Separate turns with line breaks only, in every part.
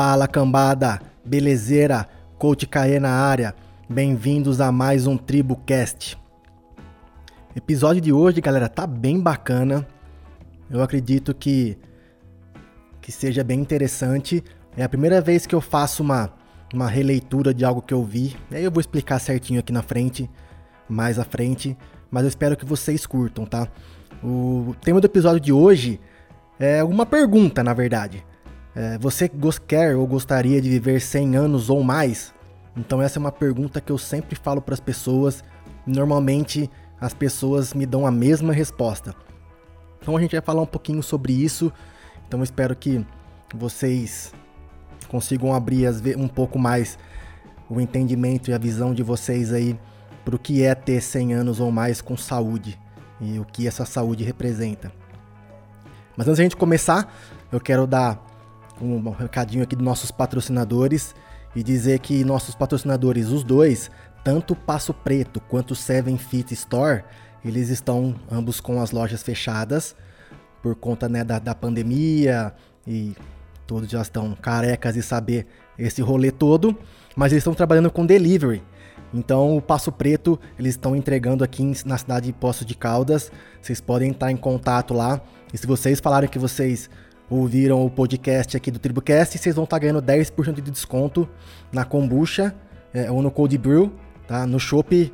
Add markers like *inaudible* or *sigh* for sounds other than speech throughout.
Fala cambada, belezeira, coach Caê na área. Bem-vindos a mais um TribuCast. Episódio de hoje, galera, tá bem bacana. Eu acredito que que seja bem interessante. É a primeira vez que eu faço uma uma releitura de algo que eu vi. Aí eu vou explicar certinho aqui na frente, mais à frente, mas eu espero que vocês curtam, tá? O tema do episódio de hoje é uma pergunta, na verdade. É, você quer ou gostaria de viver 100 anos ou mais? Então essa é uma pergunta que eu sempre falo para as pessoas. Normalmente as pessoas me dão a mesma resposta. Então a gente vai falar um pouquinho sobre isso. Então eu espero que vocês consigam abrir um pouco mais o entendimento e a visão de vocês aí para o que é ter 100 anos ou mais com saúde e o que essa saúde representa. Mas antes a gente começar, eu quero dar um recadinho aqui dos nossos patrocinadores e dizer que nossos patrocinadores, os dois, tanto Passo Preto quanto Seven Fit Store, eles estão ambos com as lojas fechadas por conta né, da, da pandemia e todos já estão carecas de saber esse rolê todo, mas eles estão trabalhando com delivery. Então, o Passo Preto, eles estão entregando aqui na cidade de Poços de Caldas. Vocês podem estar em contato lá. E se vocês falarem que vocês ouviram o podcast aqui do TribuCast, vocês vão estar tá ganhando 10% de desconto na kombucha é, ou no cold brew, tá? No chopp,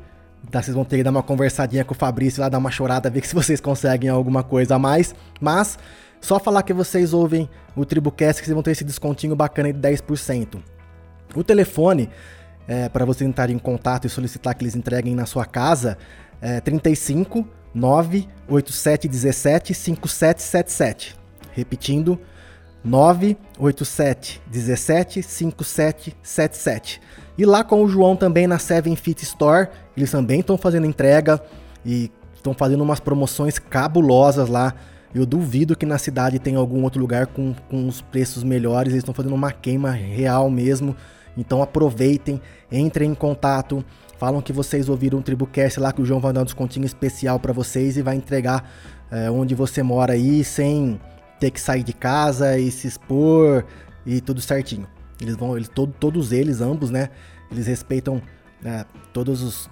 tá? vocês vão ter que dar uma conversadinha com o Fabrício lá, dar uma chorada, ver *laughs* se vocês conseguem alguma coisa a mais. Mas, só falar que vocês ouvem o TribuCast que vocês vão ter esse descontinho bacana de 10%. O telefone, é, para vocês entrarem em contato e solicitar que eles entreguem na sua casa, é 35 98717 5777. Repetindo, 987 17 5777. E lá com o João também na Seven Fit Store, eles também estão fazendo entrega e estão fazendo umas promoções cabulosas lá. Eu duvido que na cidade tenha algum outro lugar com, com os preços melhores. Eles estão fazendo uma queima real mesmo. Então aproveitem, entrem em contato. Falam que vocês ouviram o Tribucast lá que o João vai dar um descontinho especial para vocês e vai entregar é, onde você mora aí sem ter que sair de casa e se expor e tudo certinho. Eles vão, eles, todo, todos eles, ambos, né? Eles respeitam né, todos os,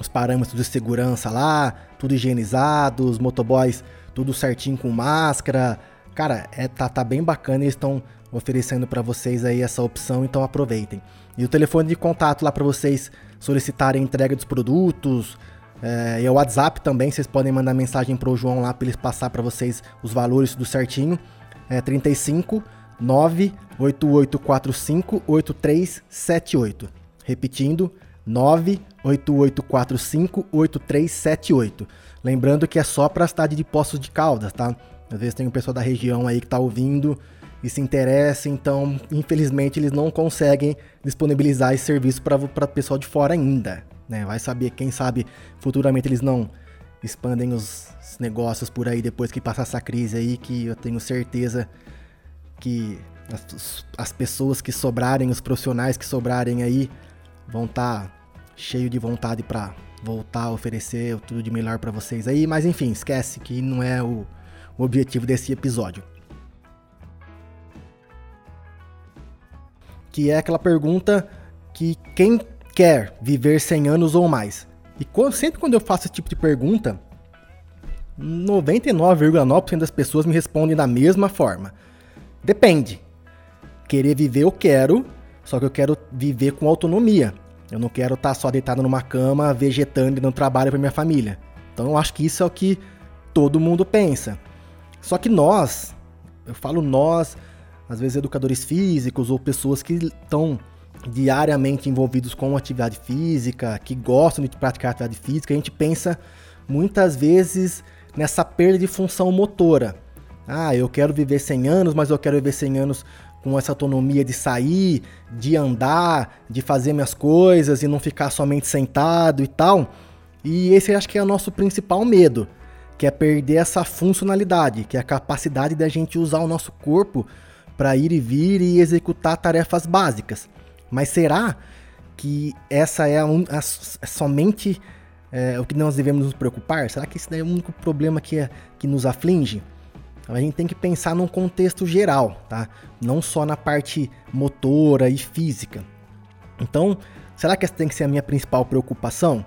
os parâmetros de segurança lá, tudo higienizado, os motoboys tudo certinho com máscara. Cara, é, tá, tá bem bacana eles estão oferecendo para vocês aí essa opção, então aproveitem. E o telefone de contato lá para vocês solicitarem entrega dos produtos, é, e o WhatsApp também, vocês podem mandar mensagem pro João lá para ele passar para vocês os valores tudo certinho. É 35 98845 8378. Repetindo, 98845 8378. Lembrando que é só para a cidade de Poços de Caldas, tá? Às vezes tem um pessoal da região aí que tá ouvindo e se interessa, então infelizmente eles não conseguem disponibilizar esse serviço para o pessoal de fora ainda. Né? Vai saber, quem sabe futuramente eles não expandem os negócios por aí depois que passar essa crise aí, que eu tenho certeza que as, as pessoas que sobrarem, os profissionais que sobrarem aí, vão estar tá cheio de vontade para voltar a oferecer tudo de melhor para vocês aí, mas enfim, esquece que não é o, o objetivo desse episódio. Que é aquela pergunta que quem quer viver 100 anos ou mais? E quando, sempre quando eu faço esse tipo de pergunta, 99,9% das pessoas me respondem da mesma forma. Depende. Querer viver eu quero, só que eu quero viver com autonomia. Eu não quero estar tá só deitado numa cama, vegetando e dando trabalho para minha família. Então eu acho que isso é o que todo mundo pensa. Só que nós, eu falo nós, às vezes educadores físicos ou pessoas que estão diariamente envolvidos com atividade física, que gostam de praticar atividade física, a gente pensa muitas vezes nessa perda de função motora. Ah, eu quero viver 100 anos, mas eu quero viver 100 anos com essa autonomia de sair, de andar, de fazer minhas coisas e não ficar somente sentado e tal. E esse acho que é o nosso principal medo, que é perder essa funcionalidade, que é a capacidade da gente usar o nosso corpo para ir e vir e executar tarefas básicas. Mas será que essa é a, a somente é, o que nós devemos nos preocupar? Será que esse é o único problema que, é, que nos aflige? a gente tem que pensar num contexto geral, tá? Não só na parte motora e física. Então, será que essa tem que ser a minha principal preocupação?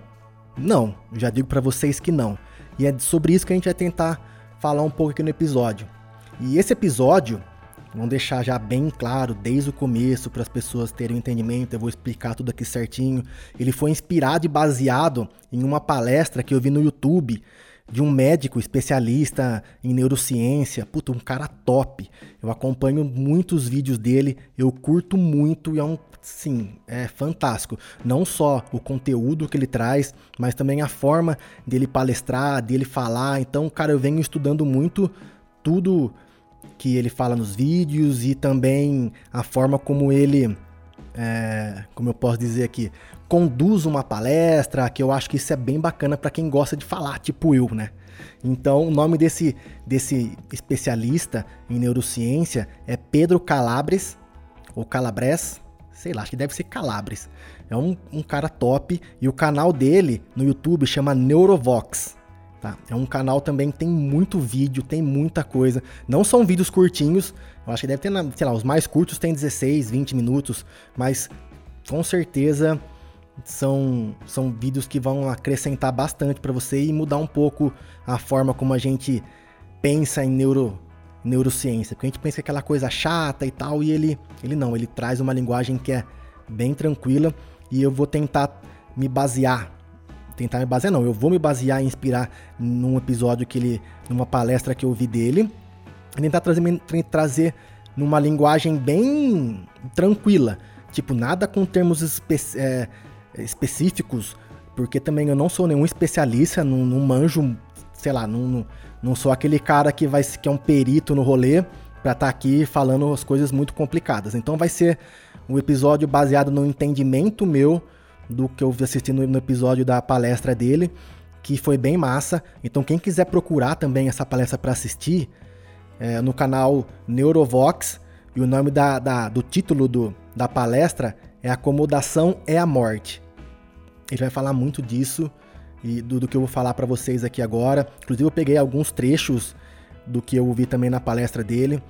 Não, já digo para vocês que não. E é sobre isso que a gente vai tentar falar um pouco aqui no episódio. E esse episódio, vamos deixar já bem claro desde o começo para as pessoas terem um entendimento, eu vou explicar tudo aqui certinho. Ele foi inspirado e baseado em uma palestra que eu vi no YouTube de um médico especialista em neurociência, puta, um cara top. Eu acompanho muitos vídeos dele, eu curto muito e é um, sim, é fantástico. Não só o conteúdo que ele traz, mas também a forma dele palestrar, dele falar. Então, cara, eu venho estudando muito tudo que ele fala nos vídeos e também a forma como ele, é, como eu posso dizer aqui, conduz uma palestra, que eu acho que isso é bem bacana para quem gosta de falar, tipo eu, né? Então, o nome desse, desse especialista em neurociência é Pedro Calabres, ou Calabres, sei lá, acho que deve ser Calabres. É um, um cara top e o canal dele no YouTube chama Neurovox. Tá? É um canal também que tem muito vídeo, tem muita coisa. Não são vídeos curtinhos, eu acho que deve ter, sei lá, os mais curtos tem 16, 20 minutos, mas com certeza são, são vídeos que vão acrescentar bastante para você e mudar um pouco a forma como a gente pensa em neuro, neurociência. Porque a gente pensa que é aquela coisa chata e tal, e ele, ele não, ele traz uma linguagem que é bem tranquila e eu vou tentar me basear. Tentar me basear, não, eu vou me basear e inspirar num episódio que ele. numa palestra que eu vi dele. E tentar trazer, trazer numa linguagem bem tranquila. Tipo, nada com termos espe é, específicos, porque também eu não sou nenhum especialista, não, não manjo, sei lá, não, não sou aquele cara que vai que é um perito no rolê para estar tá aqui falando as coisas muito complicadas. Então vai ser um episódio baseado no entendimento meu do que eu assisti no, no episódio da palestra dele, que foi bem massa. Então quem quiser procurar também essa palestra para assistir, é, no canal Neurovox, e o nome da, da, do título do, da palestra é Acomodação é a Morte. Ele vai falar muito disso e do, do que eu vou falar para vocês aqui agora. Inclusive, eu peguei alguns trechos do que eu ouvi também na palestra dele.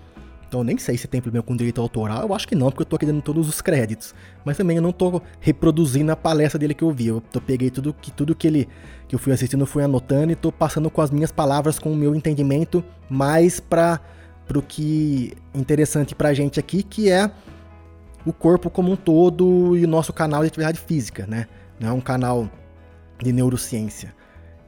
Então, eu nem sei se tem problema com direito autoral. Eu acho que não, porque eu tô aqui dando todos os créditos. Mas também eu não tô reproduzindo a palestra dele que eu vi. Eu tô, peguei tudo que, tudo que ele que eu fui assistindo, fui anotando e tô passando com as minhas palavras, com o meu entendimento, mais para pro que interessante pra gente aqui, que é o corpo como um todo e o nosso canal de atividade física, né? Não é um canal de neurociência.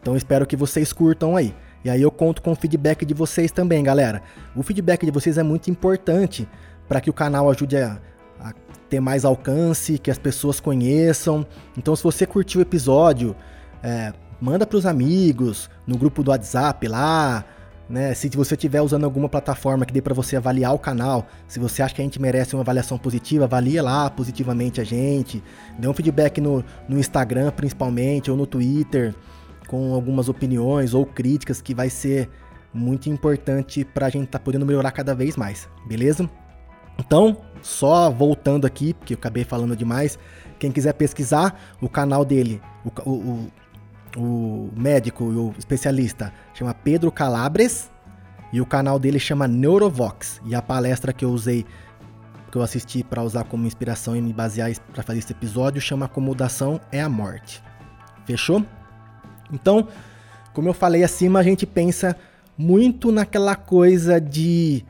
Então espero que vocês curtam aí. E aí eu conto com o feedback de vocês também, galera. O feedback de vocês é muito importante para que o canal ajude a, a, ter mais alcance, que as pessoas conheçam. Então se você curtiu o episódio, é, manda para os amigos, no grupo do WhatsApp lá, né? Se você estiver usando alguma plataforma que dê para você avaliar o canal, se você acha que a gente merece uma avaliação positiva, avalia lá positivamente a gente. Dê um feedback no, no Instagram, principalmente, ou no Twitter, com algumas opiniões ou críticas que vai ser muito importante para a gente estar tá podendo melhorar cada vez mais, beleza? Então, só voltando aqui, porque eu acabei falando demais, quem quiser pesquisar, o canal dele, o, o, o médico e o especialista chama Pedro Calabres e o canal dele chama Neurovox. E a palestra que eu usei, que eu assisti para usar como inspiração e me basear para fazer esse episódio, chama Acomodação é a Morte. Fechou? Então, como eu falei acima, a gente pensa muito naquela coisa de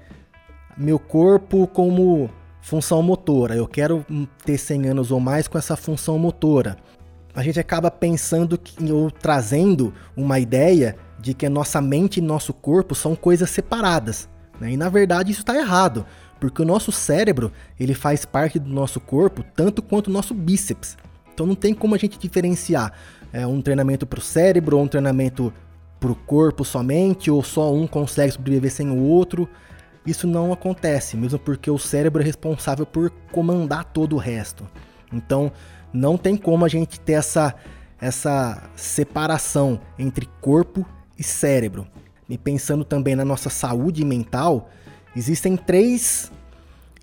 meu corpo como função motora. Eu quero ter 100 anos ou mais com essa função motora a gente acaba pensando que, ou trazendo uma ideia de que a nossa mente e nosso corpo são coisas separadas. Né? E na verdade isso está errado, porque o nosso cérebro ele faz parte do nosso corpo tanto quanto o nosso bíceps. Então não tem como a gente diferenciar é, um treinamento para o cérebro ou um treinamento para o corpo somente, ou só um consegue sobreviver sem o outro. Isso não acontece, mesmo porque o cérebro é responsável por comandar todo o resto. Então, não tem como a gente ter essa, essa separação entre corpo e cérebro. E pensando também na nossa saúde mental, existem três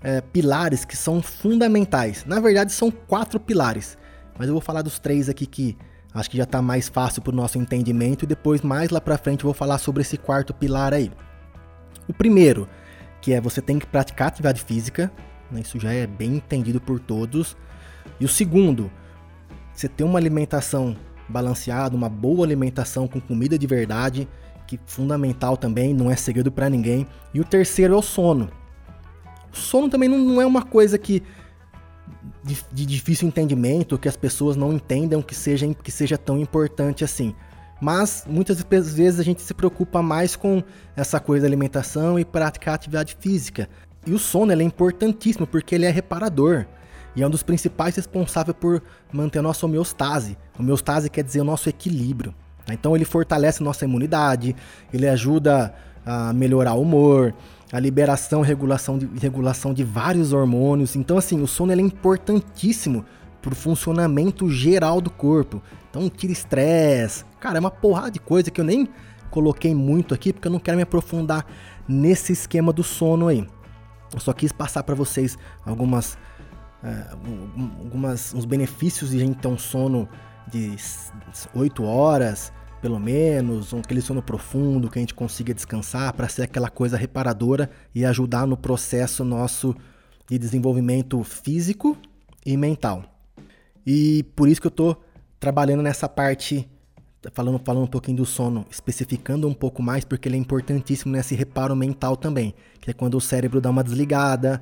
é, pilares que são fundamentais. Na verdade, são quatro pilares, mas eu vou falar dos três aqui que acho que já está mais fácil para o nosso entendimento e depois mais lá para frente eu vou falar sobre esse quarto pilar aí. O primeiro, que é você tem que praticar atividade física, né? isso já é bem entendido por todos. E o segundo, você ter uma alimentação balanceada, uma boa alimentação com comida de verdade, que é fundamental também, não é segredo para ninguém. E o terceiro é o sono. O sono também não, não é uma coisa que de, difícil entendimento, que as pessoas não entendam que seja, que seja tão importante assim. Mas muitas vezes a gente se preocupa mais com essa coisa da alimentação e praticar atividade física. E o sono é importantíssimo porque ele é reparador e é um dos principais responsáveis por manter a nossa homeostase. Homeostase quer dizer o nosso equilíbrio. Né? Então ele fortalece nossa imunidade, ele ajuda a melhorar o humor, a liberação e regulação de, regulação de vários hormônios. Então, assim, o sono é importantíssimo para o funcionamento geral do corpo. Então, tira estresse. Cara, é uma porrada de coisa que eu nem coloquei muito aqui, porque eu não quero me aprofundar nesse esquema do sono aí. Eu só quis passar para vocês algumas, é, algumas uns benefícios de a gente ter um sono de 8 horas, pelo menos, um, aquele sono profundo que a gente consiga descansar para ser aquela coisa reparadora e ajudar no processo nosso de desenvolvimento físico e mental. E por isso que eu estou trabalhando nessa parte, falando, falando um pouquinho do sono, especificando um pouco mais, porque ele é importantíssimo nesse reparo mental também, que é quando o cérebro dá uma desligada,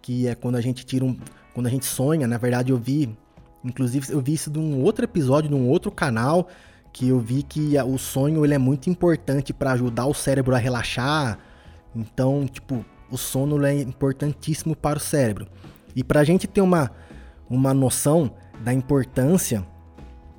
que é quando a gente tira um. Quando a gente sonha, na verdade eu vi, inclusive eu vi isso de um outro episódio, de um outro canal, que eu vi que o sonho ele é muito importante para ajudar o cérebro a relaxar. Então, tipo, o sono é importantíssimo para o cérebro. E para a gente ter uma, uma noção da importância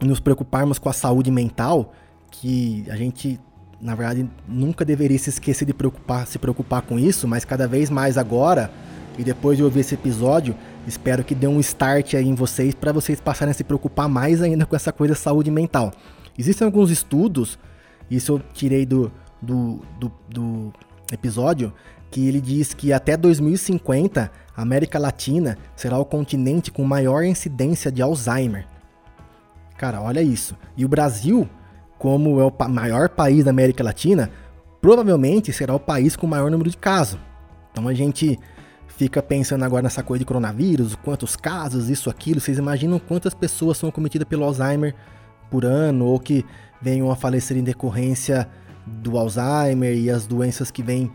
nos preocuparmos com a saúde mental, que a gente, na verdade, nunca deveria se esquecer de preocupar, se preocupar com isso, mas cada vez mais agora, e depois de ouvir esse episódio, espero que dê um start aí em vocês para vocês passarem a se preocupar mais ainda com essa coisa de saúde mental. Existem alguns estudos, isso eu tirei do, do, do, do episódio, que ele diz que até 2050 a América Latina será o continente com maior incidência de Alzheimer. Cara, olha isso. E o Brasil, como é o maior país da América Latina, provavelmente será o país com o maior número de casos. Então a gente fica pensando agora nessa coisa de coronavírus, quantos casos, isso, aquilo. Vocês imaginam quantas pessoas são cometidas pelo Alzheimer por ano ou que venham a falecer em decorrência do Alzheimer e as doenças que vêm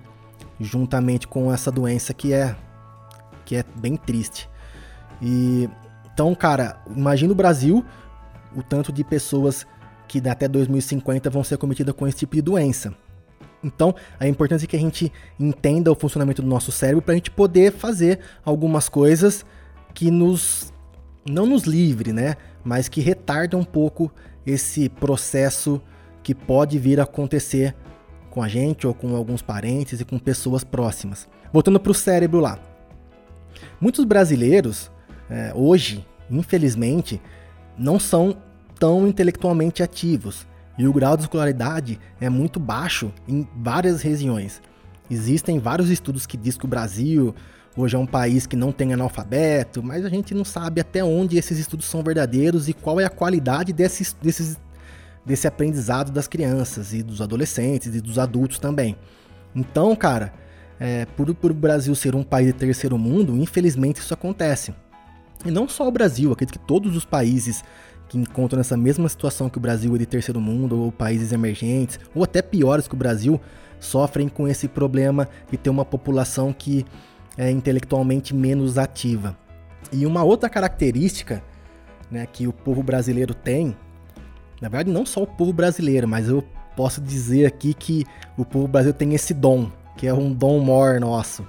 juntamente com essa doença que é que é bem triste. E então, cara, imagina o Brasil, o tanto de pessoas que até 2050 vão ser cometidas com esse tipo de doença. Então, a importância é que a gente entenda o funcionamento do nosso cérebro para a gente poder fazer algumas coisas que nos não nos livre, né? Mas que retarda um pouco esse processo que pode vir a acontecer com a gente ou com alguns parentes e com pessoas próximas. Voltando para o cérebro lá. Muitos brasileiros, é, hoje, infelizmente, não são tão intelectualmente ativos e o grau de escolaridade é muito baixo em várias regiões. Existem vários estudos que dizem que o Brasil hoje é um país que não tem analfabeto, mas a gente não sabe até onde esses estudos são verdadeiros e qual é a qualidade desses, desses, desse aprendizado das crianças e dos adolescentes e dos adultos também. Então, cara, é, por, por o Brasil ser um país de terceiro mundo, infelizmente isso acontece. E não só o Brasil, acredito que todos os países que encontram nessa mesma situação que o Brasil é de terceiro mundo, ou países emergentes, ou até piores que o Brasil, sofrem com esse problema de ter uma população que é, intelectualmente menos ativa. E uma outra característica né, que o povo brasileiro tem, na verdade não só o povo brasileiro, mas eu posso dizer aqui que o povo brasileiro tem esse dom, que é um dom maior nosso,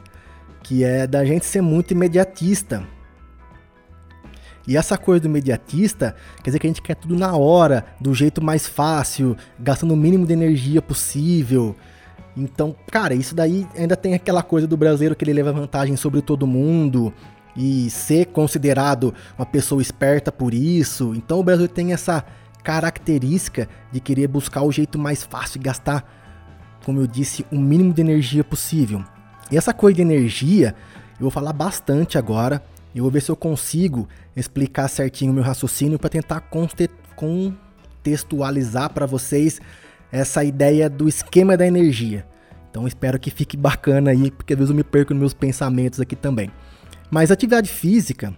que é da gente ser muito imediatista. E essa coisa do imediatista quer dizer que a gente quer tudo na hora, do jeito mais fácil, gastando o mínimo de energia possível. Então, cara, isso daí ainda tem aquela coisa do brasileiro que ele leva vantagem sobre todo mundo e ser considerado uma pessoa esperta por isso. Então, o Brasil tem essa característica de querer buscar o jeito mais fácil de gastar, como eu disse, o mínimo de energia possível. E essa coisa de energia, eu vou falar bastante agora. Eu vou ver se eu consigo explicar certinho o meu raciocínio para tentar contextualizar para vocês essa ideia do esquema da energia, Então espero que fique bacana aí, porque às vezes eu me perco nos meus pensamentos aqui também. Mas atividade física,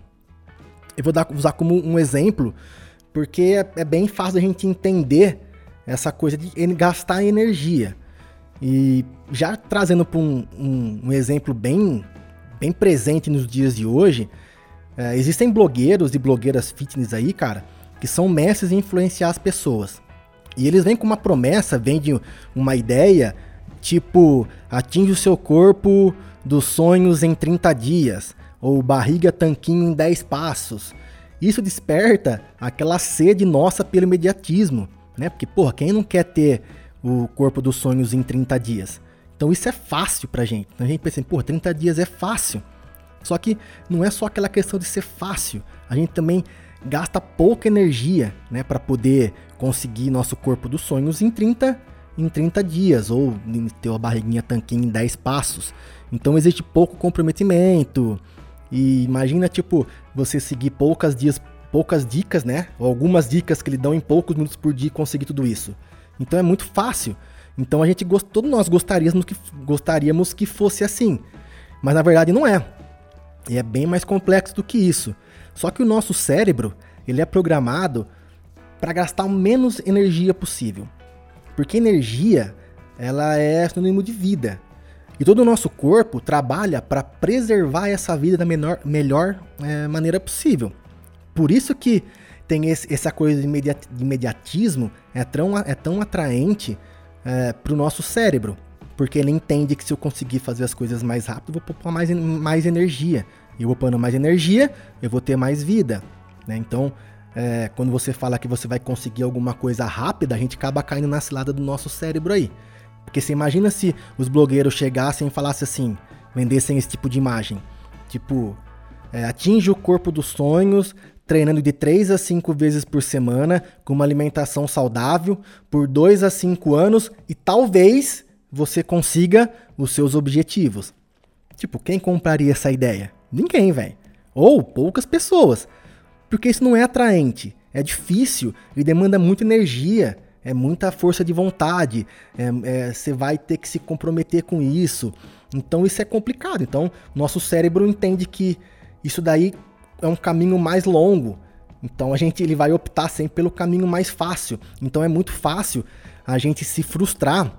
eu vou dar, usar como um exemplo, porque é, é bem fácil a gente entender essa coisa de gastar energia. E já trazendo para um, um, um, exemplo bem, bem presente nos dias de hoje, é, existem blogueiros e blogueiras fitness aí, cara, que são mestres em influenciar as pessoas. E eles vêm com uma promessa, vendem uma ideia, tipo, atinge o seu corpo dos sonhos em 30 dias, ou barriga tanquinho em 10 passos. Isso desperta aquela sede nossa pelo imediatismo, né? Porque, porra, quem não quer ter o corpo dos sonhos em 30 dias? Então isso é fácil pra gente. Então a gente pensa, assim, porra, 30 dias é fácil. Só que não é só aquela questão de ser fácil. A gente também gasta pouca energia, né, para poder conseguir nosso corpo dos sonhos em 30 em 30 dias ou ter uma barriguinha tanquinho em 10 passos. Então existe pouco comprometimento. E imagina tipo você seguir poucas dias, poucas dicas, né? Ou algumas dicas que lhe dão em poucos minutos por dia e conseguir tudo isso. Então é muito fácil. Então a gente todos nós gostaríamos que gostaríamos que fosse assim. Mas na verdade não é. E é bem mais complexo do que isso. Só que o nosso cérebro, ele é programado para gastar o menos energia possível. Porque energia, ela é sinônimo de vida. E todo o nosso corpo trabalha para preservar essa vida da menor, melhor é, maneira possível. Por isso que tem esse, essa coisa de, imediat, de imediatismo é tão, é tão atraente é, para o nosso cérebro. Porque ele entende que se eu conseguir fazer as coisas mais rápido, eu vou poupar mais, mais energia. E pondo mais energia, eu vou ter mais vida. Né? Então, é, quando você fala que você vai conseguir alguma coisa rápida, a gente acaba caindo na cilada do nosso cérebro aí. Porque você imagina se os blogueiros chegassem e falassem assim, vendessem esse tipo de imagem. Tipo, é, atinge o corpo dos sonhos, treinando de 3 a 5 vezes por semana, com uma alimentação saudável, por 2 a 5 anos, e talvez você consiga os seus objetivos. Tipo, quem compraria essa ideia? Ninguém, velho. Ou poucas pessoas porque isso não é atraente, é difícil e demanda muita energia, é muita força de vontade, você é, é, vai ter que se comprometer com isso. Então isso é complicado. Então nosso cérebro entende que isso daí é um caminho mais longo. Então a gente ele vai optar sempre pelo caminho mais fácil. Então é muito fácil a gente se frustrar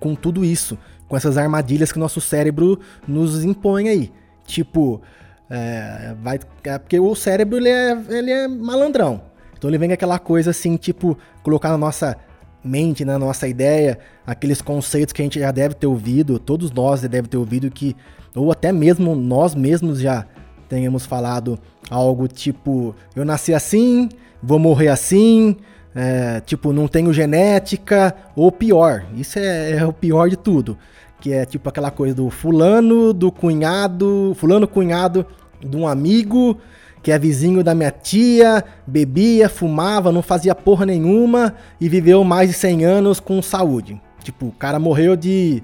com tudo isso, com essas armadilhas que nosso cérebro nos impõe aí. Tipo, é, vai, é porque o cérebro ele é, ele é malandrão. Então ele vem com aquela coisa assim, tipo, colocar na nossa mente, na nossa ideia, aqueles conceitos que a gente já deve ter ouvido, todos nós já devem ter ouvido que, ou até mesmo nós mesmos já tenhamos falado algo tipo, eu nasci assim, vou morrer assim, é, tipo, não tenho genética, ou pior, isso é, é o pior de tudo que é tipo aquela coisa do fulano, do cunhado, fulano cunhado de um amigo que é vizinho da minha tia, bebia, fumava, não fazia porra nenhuma e viveu mais de 100 anos com saúde. Tipo, o cara morreu de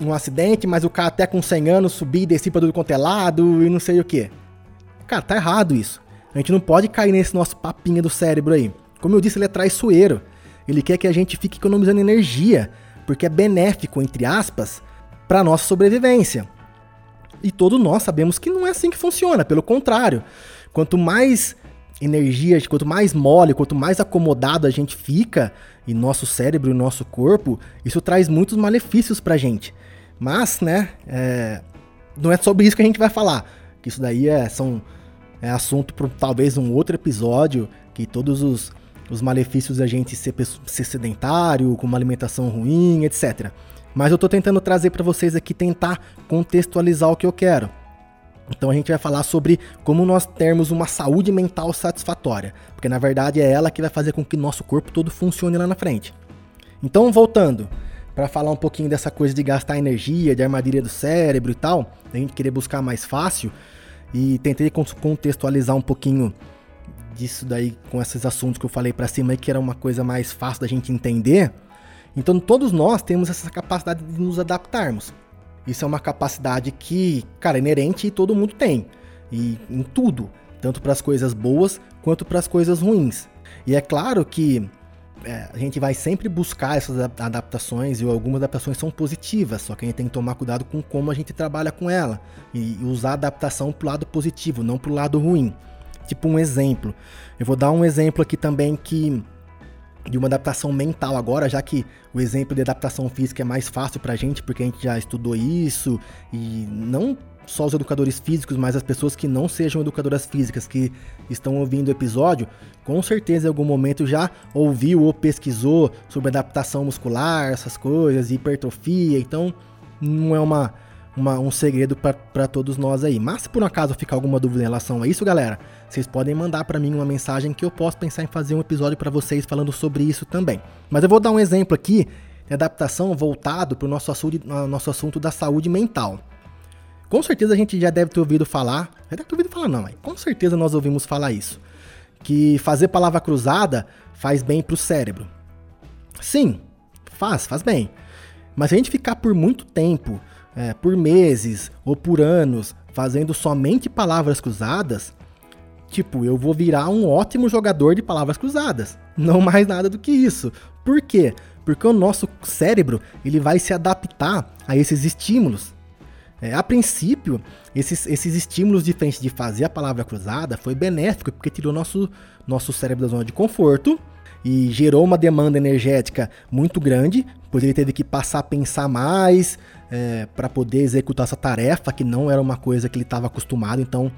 um acidente, mas o cara até com 100 anos subia e descia pra tudo quanto é lado e não sei o que. Cara, tá errado isso. A gente não pode cair nesse nosso papinho do cérebro aí. Como eu disse, ele é traiçoeiro. Ele quer que a gente fique economizando energia porque é benéfico, entre aspas, para nossa sobrevivência. E todos nós sabemos que não é assim que funciona, pelo contrário. Quanto mais energia, quanto mais mole, quanto mais acomodado a gente fica, e nosso cérebro e nosso corpo, isso traz muitos malefícios pra gente. Mas, né, é, não é sobre isso que a gente vai falar. Que isso daí é, são, é assunto para talvez um outro episódio, que todos os os malefícios da gente ser, ser sedentário, com uma alimentação ruim, etc. Mas eu estou tentando trazer para vocês aqui, tentar contextualizar o que eu quero. Então a gente vai falar sobre como nós termos uma saúde mental satisfatória, porque na verdade é ela que vai fazer com que nosso corpo todo funcione lá na frente. Então, voltando, para falar um pouquinho dessa coisa de gastar energia, de armadilha do cérebro e tal, a gente querer buscar mais fácil, e tentei contextualizar um pouquinho disso daí com esses assuntos que eu falei para cima que era uma coisa mais fácil da gente entender. Então todos nós temos essa capacidade de nos adaptarmos. Isso é uma capacidade que, cara, é inerente e todo mundo tem. E em tudo, tanto para as coisas boas quanto para as coisas ruins. E é claro que é, a gente vai sempre buscar essas adaptações e algumas adaptações são positivas, só que a gente tem que tomar cuidado com como a gente trabalha com ela e usar a adaptação pro lado positivo, não pro lado ruim. Tipo um exemplo. Eu vou dar um exemplo aqui também que de uma adaptação mental agora, já que o exemplo de adaptação física é mais fácil pra gente, porque a gente já estudou isso e não só os educadores físicos, mas as pessoas que não sejam educadoras físicas que estão ouvindo o episódio, com certeza em algum momento já ouviu ou pesquisou sobre adaptação muscular, essas coisas, hipertrofia, então não é uma, uma um segredo para todos nós aí. Mas se por um acaso ficar alguma dúvida em relação a isso, galera, vocês podem mandar para mim uma mensagem que eu posso pensar em fazer um episódio para vocês falando sobre isso também. Mas eu vou dar um exemplo aqui de adaptação voltado para o nosso assunto, nosso assunto da saúde mental. Com certeza a gente já deve ter ouvido falar, já deve ter ouvido falar não, mas com certeza nós ouvimos falar isso, que fazer palavra cruzada faz bem para o cérebro. Sim, faz, faz bem. Mas se a gente ficar por muito tempo, é, por meses ou por anos, fazendo somente palavras cruzadas, tipo, eu vou virar um ótimo jogador de palavras cruzadas. Não mais nada do que isso. Por quê? Porque o nosso cérebro ele vai se adaptar a esses estímulos. É, a princípio, esses, esses estímulos diferentes de fazer a palavra cruzada foi benéfico, porque tirou nosso, nosso cérebro da zona de conforto e gerou uma demanda energética muito grande, pois ele teve que passar a pensar mais é, para poder executar essa tarefa, que não era uma coisa que ele estava acostumado, então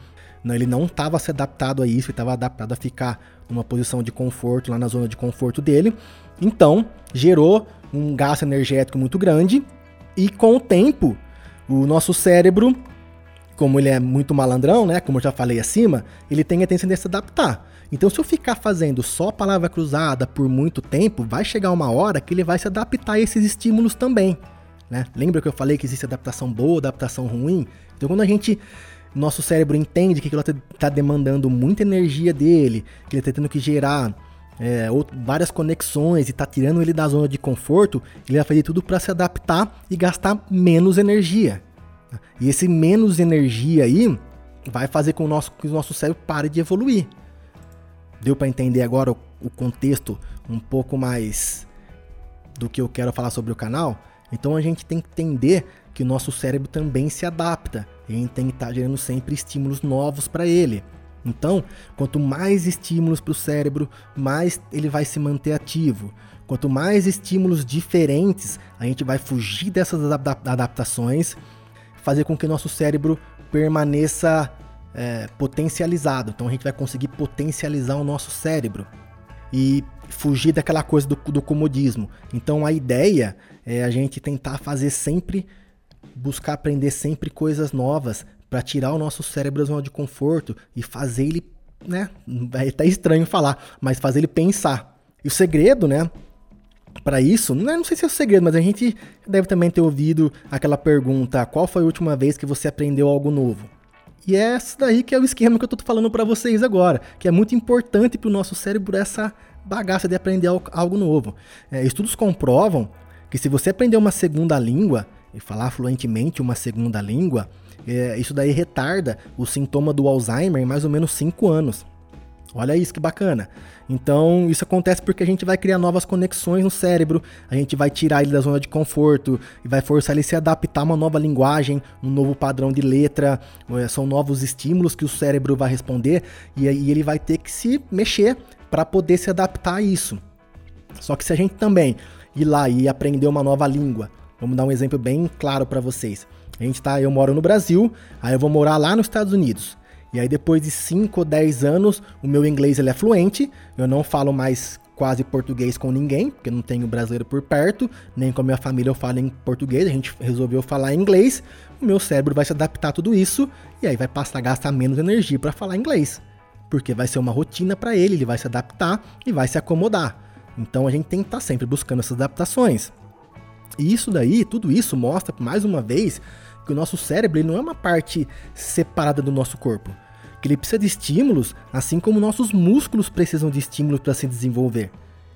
não, ele não estava se adaptado a isso, ele estava adaptado a ficar numa posição de conforto, lá na zona de conforto dele. Então, gerou um gasto energético muito grande e com o tempo o nosso cérebro, como ele é muito malandrão, né? Como eu já falei acima, ele tem a tendência de se adaptar. Então, se eu ficar fazendo só palavra cruzada por muito tempo, vai chegar uma hora que ele vai se adaptar a esses estímulos também. Né? Lembra que eu falei que existe adaptação boa, adaptação ruim? Então, quando a gente nosso cérebro entende que aquilo está demandando muita energia dele, que ele está tendo que gerar é, várias conexões e está tirando ele da zona de conforto, ele vai fazer tudo para se adaptar e gastar menos energia. E esse menos energia aí vai fazer com, o nosso, que o nosso cérebro pare de evoluir. Deu para entender agora o, o contexto um pouco mais do que eu quero falar sobre o canal? Então a gente tem que entender que o nosso cérebro também se adapta. E a gente tem que estar tá gerando sempre estímulos novos para ele. Então, quanto mais estímulos para o cérebro, mais ele vai se manter ativo. Quanto mais estímulos diferentes, a gente vai fugir dessas adaptações, fazer com que nosso cérebro permaneça é, potencializado. Então, a gente vai conseguir potencializar o nosso cérebro e fugir daquela coisa do, do comodismo. Então, a ideia é a gente tentar fazer sempre, buscar aprender sempre coisas novas, para tirar o nosso cérebro da zona de conforto e fazer ele, né? É até estranho falar, mas fazer ele pensar. E o segredo, né? Para isso, não, é, não sei se é o segredo, mas a gente deve também ter ouvido aquela pergunta: qual foi a última vez que você aprendeu algo novo? E é essa daí que é o esquema que eu tô falando para vocês agora, que é muito importante para o nosso cérebro essa bagaça de aprender algo novo. É, estudos comprovam que se você aprender uma segunda língua e falar fluentemente uma segunda língua, é, isso daí retarda o sintoma do Alzheimer em mais ou menos 5 anos. Olha isso que bacana. Então, isso acontece porque a gente vai criar novas conexões no cérebro, a gente vai tirar ele da zona de conforto e vai forçar ele a se adaptar a uma nova linguagem, um novo padrão de letra, é, são novos estímulos que o cérebro vai responder e aí ele vai ter que se mexer para poder se adaptar a isso. Só que se a gente também ir lá e aprender uma nova língua, vamos dar um exemplo bem claro para vocês. A gente tá, eu moro no Brasil, aí eu vou morar lá nos Estados Unidos. E aí depois de 5 ou 10 anos, o meu inglês ele é fluente, eu não falo mais quase português com ninguém, porque não tenho brasileiro por perto, nem com a minha família eu falo em português, a gente resolveu falar inglês, o meu cérebro vai se adaptar a tudo isso. E aí vai passar a gastar menos energia para falar inglês, porque vai ser uma rotina para ele, ele vai se adaptar e vai se acomodar. Então a gente tem que estar tá sempre buscando essas adaptações. E isso daí, tudo isso mostra mais uma vez que o nosso cérebro não é uma parte separada do nosso corpo. Que ele precisa de estímulos, assim como nossos músculos precisam de estímulos para se desenvolver.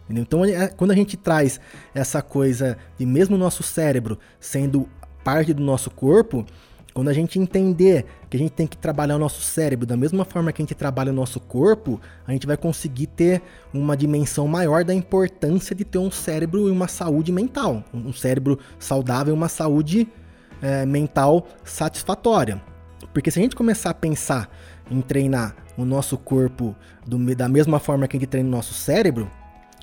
Entendeu? Então, é, quando a gente traz essa coisa de mesmo o nosso cérebro sendo parte do nosso corpo, Quando a gente entender que a gente tem que trabalhar o nosso cérebro da mesma forma que a gente trabalha o nosso corpo, a gente vai conseguir ter uma dimensão maior da importância de ter um cérebro e uma saúde mental. Um cérebro saudável e uma saúde é, mental satisfatória. Porque se a gente começar a pensar em treinar o nosso corpo do, da mesma forma que a gente treina o nosso cérebro,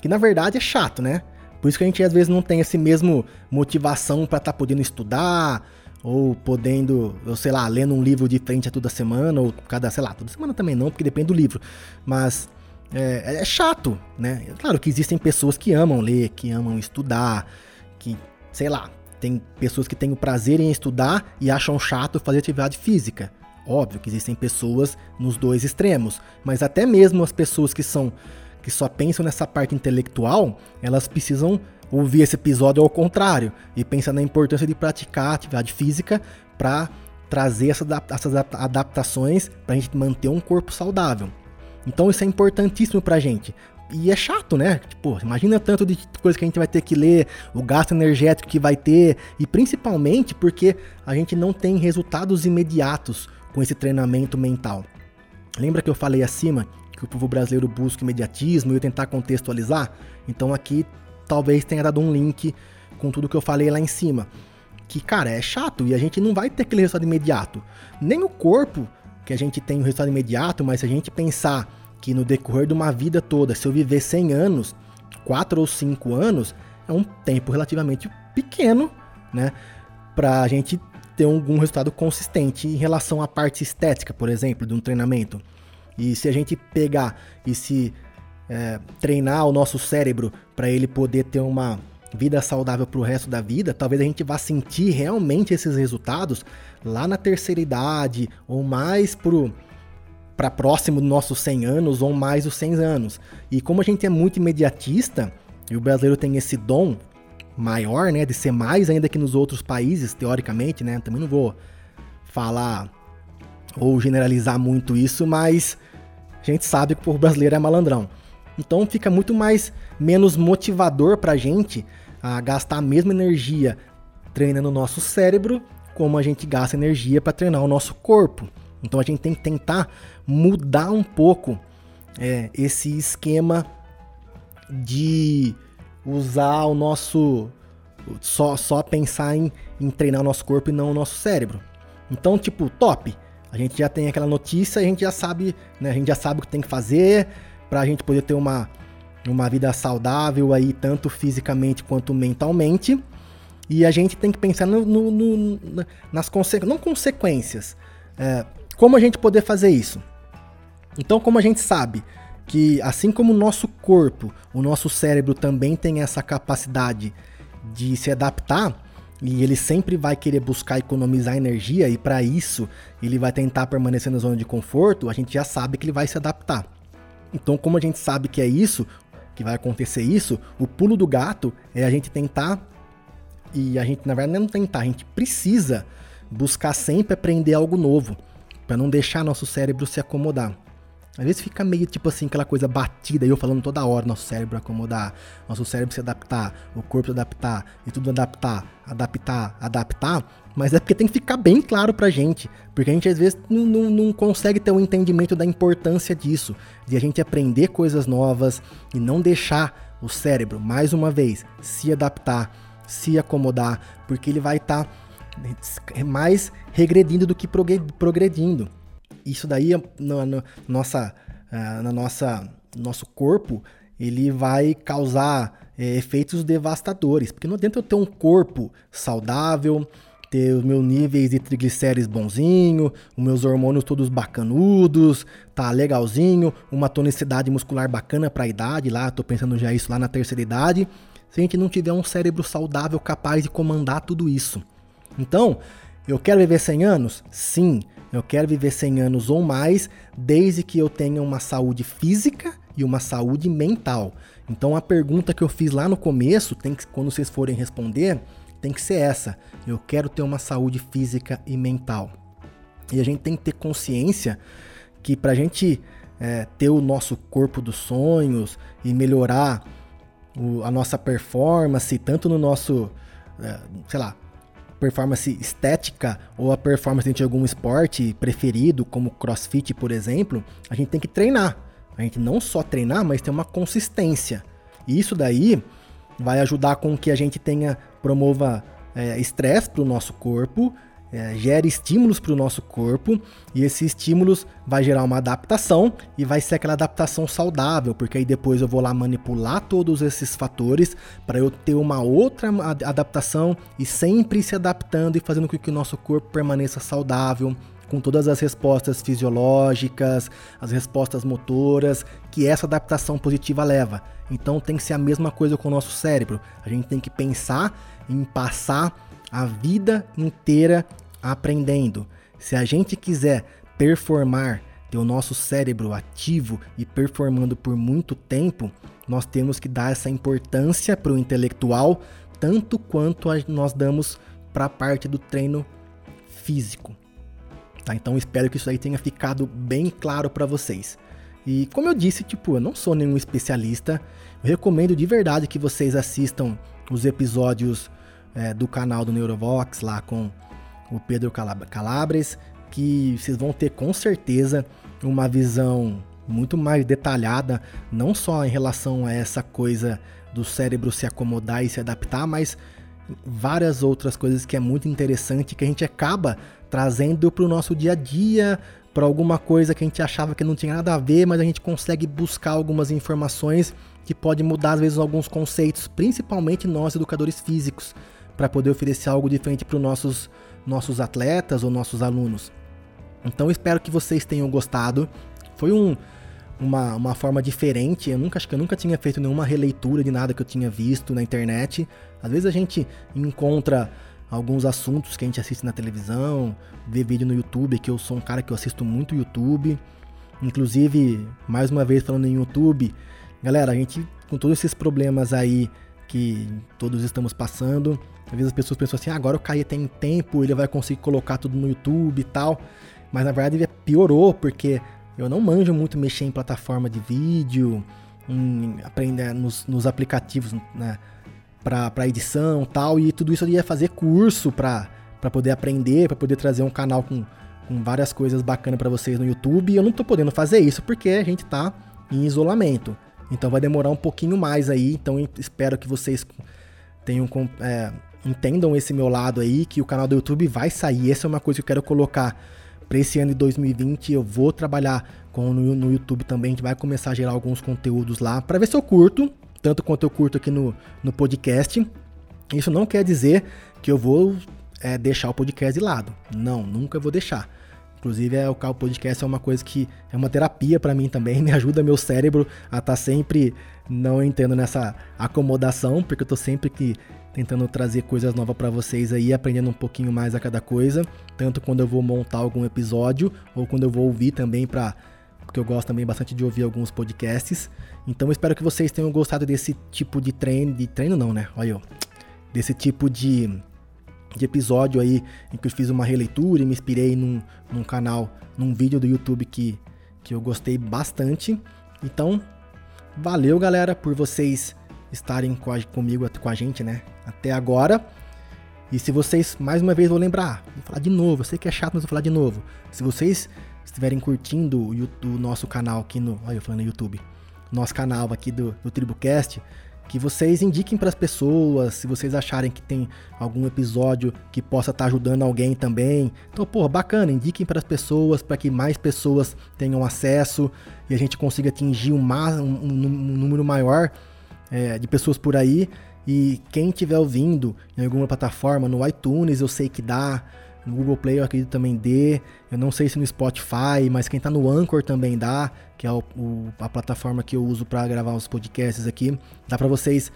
que na verdade é chato, né? Por isso que a gente às vezes não tem esse mesmo motivação para estar tá podendo estudar, ou podendo, eu sei lá, lendo um livro diferente a toda semana, ou cada, sei lá, toda semana também não, porque depende do livro. Mas é, é chato, né? Claro que existem pessoas que amam ler, que amam estudar, que, sei lá, tem pessoas que têm o prazer em estudar e acham chato fazer atividade física. Óbvio que existem pessoas nos dois extremos, mas até mesmo as pessoas que são que só pensam nessa parte intelectual, elas precisam ouvir esse episódio ao contrário e pensar na importância de praticar atividade física para trazer essas, adaptações para a gente manter um corpo saudável. Então isso é importantíssimo para a gente. E é chato, né? Tipo, imagina tanto de coisa que a gente vai ter que ler, o gasto energético que vai ter, e principalmente porque a gente não tem resultados imediatos com esse treinamento mental. Lembra que eu falei acima que o povo brasileiro busca imediatismo e eu tentar contextualizar? Então aqui talvez tenha dado um link com tudo que eu falei lá em cima. Que, cara, é chato e a gente não vai ter aquele resultado imediato. Nem o corpo, que a gente tem um resultado imediato, mas se a gente pensar que no decorrer de uma vida toda, se eu viver 100 anos, 4 ou 5 anos, é um tempo relativamente pequeno, né? Pra gente ter algum resultado consistente em relação à parte estética, por exemplo, de um treinamento. E se a gente pegar e se é, treinar o nosso cérebro para ele poder ter uma vida saudável para o resto da vida, talvez a gente vá sentir realmente esses resultados lá na terceira idade ou mais pro para próximo dos nossos 100 anos ou mais os 100 anos. E como a gente é muito imediatista, e o brasileiro tem esse dom maior, né, de ser mais ainda que nos outros países, teoricamente, né? Também não vou falar ou generalizar muito isso, mas a gente sabe que o brasileiro é malandrão. Então fica muito mais menos motivador pra gente a gastar a mesma energia treinando o nosso cérebro como a gente gasta energia para treinar o nosso corpo. Então a gente tem que tentar mudar um pouco é, esse esquema de usar o nosso. Só, só pensar em, em treinar o nosso corpo e não o nosso cérebro. Então, tipo, top. A gente já tem aquela notícia, a gente já sabe, né? A gente já sabe o que tem que fazer para a gente poder ter uma, uma vida saudável aí, tanto fisicamente quanto mentalmente. E a gente tem que pensar no, no, no, nas consequências, não consequências, é, como a gente poder fazer isso. Então, como a gente sabe que assim como o nosso corpo, o nosso cérebro também tem essa capacidade de se adaptar, e ele sempre vai querer buscar economizar energia, e para isso ele vai tentar permanecer na zona de conforto, a gente já sabe que ele vai se adaptar. Então, como a gente sabe que é isso, que vai acontecer isso, o pulo do gato é a gente tentar, e a gente na verdade não tentar, a gente precisa buscar sempre aprender algo novo, para não deixar nosso cérebro se acomodar. Às vezes fica meio tipo assim, aquela coisa batida, eu falando toda hora, nosso cérebro acomodar, nosso cérebro se adaptar, o corpo se adaptar, e tudo adaptar, adaptar, adaptar, mas é porque tem que ficar bem claro pra gente, porque a gente às vezes não, não, não consegue ter um entendimento da importância disso, de a gente aprender coisas novas e não deixar o cérebro, mais uma vez, se adaptar, se acomodar, porque ele vai estar tá mais regredindo do que progredindo isso daí na, na nossa, uh, na nossa nosso corpo ele vai causar é, efeitos devastadores, porque não adianta eu ter um corpo saudável, ter os meus níveis de triglicérides bonzinho, os meus hormônios todos bacanudos, tá legalzinho, uma tonicidade muscular bacana para a idade, lá tô pensando já isso lá na terceira idade, se a gente não tiver um cérebro saudável capaz de comandar tudo isso. Então, eu quero viver 100 anos? Sim. Eu quero viver 100 anos ou mais, desde que eu tenha uma saúde física e uma saúde mental. Então a pergunta que eu fiz lá no começo, tem que, quando vocês forem responder, tem que ser essa: eu quero ter uma saúde física e mental. E a gente tem que ter consciência que para a gente é, ter o nosso corpo dos sonhos e melhorar o, a nossa performance, tanto no nosso, é, sei lá, performance estética ou a performance de algum esporte preferido, como crossfit, por exemplo, a gente tem que treinar. A gente não só treinar, mas ter uma consistência. E isso daí vai ajudar com que a gente tenha, promova é, estresse para o nosso corpo, é, gera estímulos para o nosso corpo e esses estímulos vai gerar uma adaptação e vai ser aquela adaptação saudável, porque aí depois eu vou lá manipular todos esses fatores para eu ter uma outra adaptação e sempre se adaptando e fazendo com que o nosso corpo permaneça saudável, com todas as respostas fisiológicas, as respostas motoras que essa adaptação positiva leva. Então tem que ser a mesma coisa com o nosso cérebro. A gente tem que pensar em passar a vida inteira aprendendo. Se a gente quiser performar, ter o nosso cérebro ativo e performando por muito tempo, nós temos que dar essa importância para o intelectual, tanto quanto nós damos para a parte do treino físico. Tá? Então espero que isso aí tenha ficado bem claro para vocês. E como eu disse, tipo, eu não sou nenhum especialista. Eu recomendo de verdade que vocês assistam os episódios é, do canal do Neurovox lá com o Pedro Calabres, que vocês vão ter com certeza uma visão muito mais detalhada, não só em relação a essa coisa do cérebro se acomodar e se adaptar, mas várias outras coisas que é muito interessante que a gente acaba trazendo para o nosso dia a dia, para alguma coisa que a gente achava que não tinha nada a ver, mas a gente consegue buscar algumas informações que pode mudar às vezes alguns conceitos, principalmente nós educadores físicos para poder oferecer algo diferente para os nossos, nossos atletas ou nossos alunos. Então espero que vocês tenham gostado. Foi um, uma, uma forma diferente. Eu nunca acho que eu nunca tinha feito nenhuma releitura de nada que eu tinha visto na internet. Às vezes a gente encontra alguns assuntos que a gente assiste na televisão, vê vídeo no YouTube, que eu sou um cara que eu assisto muito YouTube. Inclusive, mais uma vez falando em YouTube, galera, a gente com todos esses problemas aí que todos estamos passando, às vezes as pessoas pensam assim, ah, agora o Caio tem tempo, ele vai conseguir colocar tudo no YouTube e tal. Mas na verdade piorou, porque eu não manjo muito mexer em plataforma de vídeo, em aprender nos, nos aplicativos, né? Pra, edição tal, e tudo isso eu ia fazer curso pra poder aprender, pra poder trazer um canal com, com várias coisas bacanas para vocês no YouTube. E eu não tô podendo fazer isso porque a gente tá em isolamento. Então vai demorar um pouquinho mais aí. Então espero que vocês tenham é, entendam esse meu lado aí, que o canal do YouTube vai sair. Essa é uma coisa que eu quero colocar para esse ano de 2020. Eu vou trabalhar com no, no YouTube também, a gente vai começar a gerar alguns conteúdos lá para ver se eu curto, tanto quanto eu curto aqui no, no podcast. Isso não quer dizer que eu vou é, deixar o podcast de lado. Não, nunca vou deixar. Inclusive, é, o podcast é uma coisa que é uma terapia para mim também, *laughs* me ajuda meu cérebro a estar tá sempre não entendo nessa acomodação, porque eu tô sempre que tentando trazer coisas novas para vocês aí, aprendendo um pouquinho mais a cada coisa, tanto quando eu vou montar algum episódio ou quando eu vou ouvir também para porque eu gosto também bastante de ouvir alguns podcasts. Então espero que vocês tenham gostado desse tipo de treino, de treino não, né? Olha eu. Desse tipo de de episódio aí em que eu fiz uma releitura e me inspirei num, num canal, num vídeo do YouTube que, que eu gostei bastante. Então, valeu galera por vocês estarem com a, comigo, com a gente, né? Até agora. E se vocês, mais uma vez, vou lembrar, vou falar de novo, eu sei que é chato, mas vou falar de novo. Se vocês estiverem curtindo o, o nosso canal aqui no. Olha, eu falando no YouTube. Nosso canal aqui do, do TribuCast, que vocês indiquem para as pessoas, se vocês acharem que tem algum episódio que possa estar tá ajudando alguém também. Então, pô, bacana, indiquem para as pessoas, para que mais pessoas tenham acesso e a gente consiga atingir um, um, um número maior é, de pessoas por aí. E quem estiver ouvindo em alguma plataforma, no iTunes eu sei que dá, no Google Play eu acredito também dê, eu não sei se no Spotify, mas quem tá no Anchor também dá, que é o, o, a plataforma que eu uso para gravar os podcasts aqui. Dá para vocês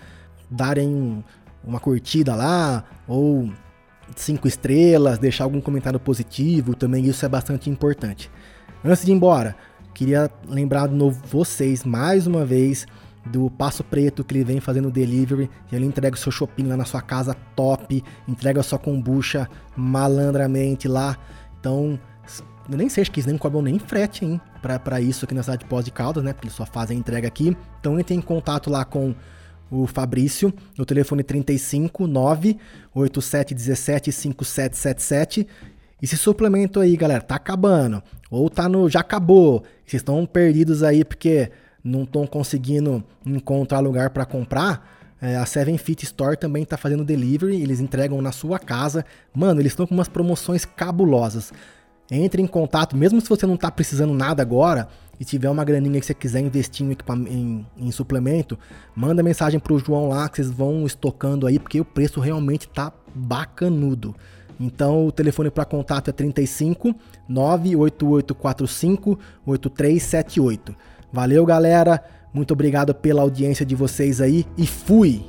darem uma curtida lá, ou cinco estrelas, deixar algum comentário positivo, também isso é bastante importante. Antes de ir embora, queria lembrar de novo vocês mais uma vez do Passo Preto que ele vem fazendo delivery, ele entrega o seu shopping lá na sua casa top, entrega a sua kombucha malandramente lá. Então, eu nem sei, acho que eles nem cobram nem frete, hein, pra, pra isso aqui na cidade de Pós de Caldas, né, porque eles só fazem entrega aqui. Então, entre em contato lá com o Fabrício, no telefone 35 98717 5777. Esse suplemento aí, galera, tá acabando. Ou tá no. já acabou. Vocês estão perdidos aí porque não estão conseguindo encontrar lugar para comprar. É, a Seven Fit Store também está fazendo delivery, eles entregam na sua casa. Mano, eles estão com umas promoções cabulosas. Entre em contato, mesmo se você não está precisando nada agora e tiver uma graninha que você quiser investir em, em, em suplemento, manda mensagem pro João lá que vocês vão estocando aí, porque o preço realmente tá bacanudo. Então o telefone para contato é 35 98845 8378. Valeu, galera. Muito obrigado pela audiência de vocês aí e fui!